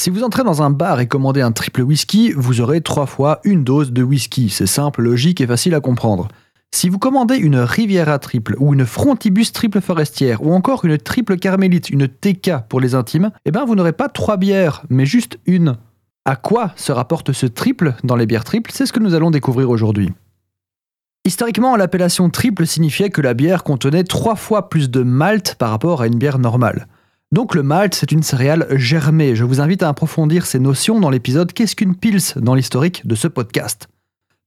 Si vous entrez dans un bar et commandez un triple whisky, vous aurez trois fois une dose de whisky. C'est simple, logique et facile à comprendre. Si vous commandez une Riviera triple ou une Frontibus triple forestière ou encore une triple carmélite, une TK pour les intimes, eh ben vous n'aurez pas trois bières, mais juste une. À quoi se rapporte ce triple dans les bières triples? C'est ce que nous allons découvrir aujourd'hui. Historiquement, l'appellation triple signifiait que la bière contenait trois fois plus de malt par rapport à une bière normale. Donc le malt, c'est une céréale germée. Je vous invite à approfondir ces notions dans l'épisode Qu'est-ce qu'une pils dans l'historique de ce podcast.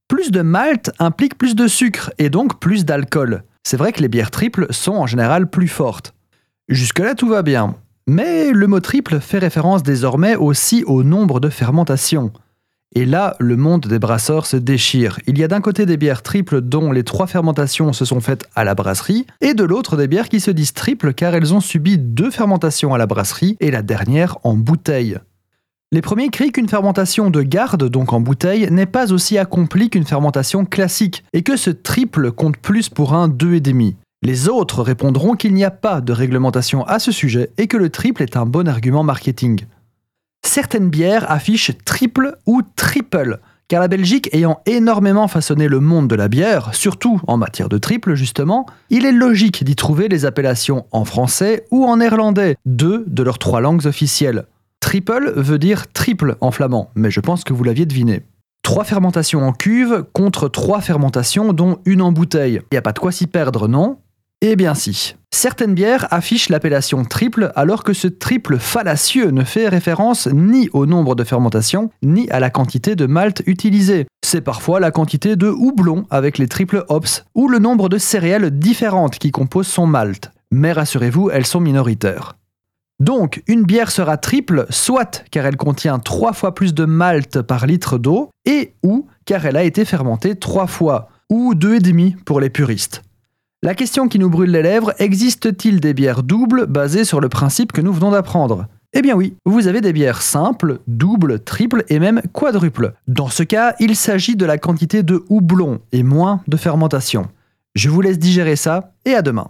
Plus de malt implique plus de sucre et donc plus d'alcool. C'est vrai que les bières triples sont en général plus fortes. Jusque-là, tout va bien. Mais le mot triple fait référence désormais aussi au nombre de fermentations. Et là, le monde des brasseurs se déchire. Il y a d'un côté des bières triples dont les trois fermentations se sont faites à la brasserie, et de l'autre des bières qui se disent triples car elles ont subi deux fermentations à la brasserie et la dernière en bouteille. Les premiers crient qu'une fermentation de garde, donc en bouteille, n'est pas aussi accomplie qu'une fermentation classique, et que ce triple compte plus pour un 2,5. Les autres répondront qu'il n'y a pas de réglementation à ce sujet et que le triple est un bon argument marketing certaines bières affichent triple ou triple, car la Belgique ayant énormément façonné le monde de la bière, surtout en matière de triple justement, il est logique d'y trouver les appellations en français ou en néerlandais, deux de leurs trois langues officielles. Triple veut dire triple en flamand, mais je pense que vous l'aviez deviné. Trois fermentations en cuve contre trois fermentations dont une en bouteille. Y a pas de quoi s'y perdre, non? Eh bien si. Certaines bières affichent l'appellation triple alors que ce triple fallacieux ne fait référence ni au nombre de fermentations ni à la quantité de malt utilisée. C'est parfois la quantité de houblon avec les triple hops ou le nombre de céréales différentes qui composent son malt. Mais rassurez-vous, elles sont minoritaires. Donc, une bière sera triple, soit car elle contient trois fois plus de malt par litre d'eau, et ou car elle a été fermentée trois fois, ou deux et demi pour les puristes. La question qui nous brûle les lèvres, existe-t-il des bières doubles basées sur le principe que nous venons d'apprendre? Eh bien oui, vous avez des bières simples, doubles, triples et même quadruples. Dans ce cas, il s'agit de la quantité de houblon et moins de fermentation. Je vous laisse digérer ça et à demain.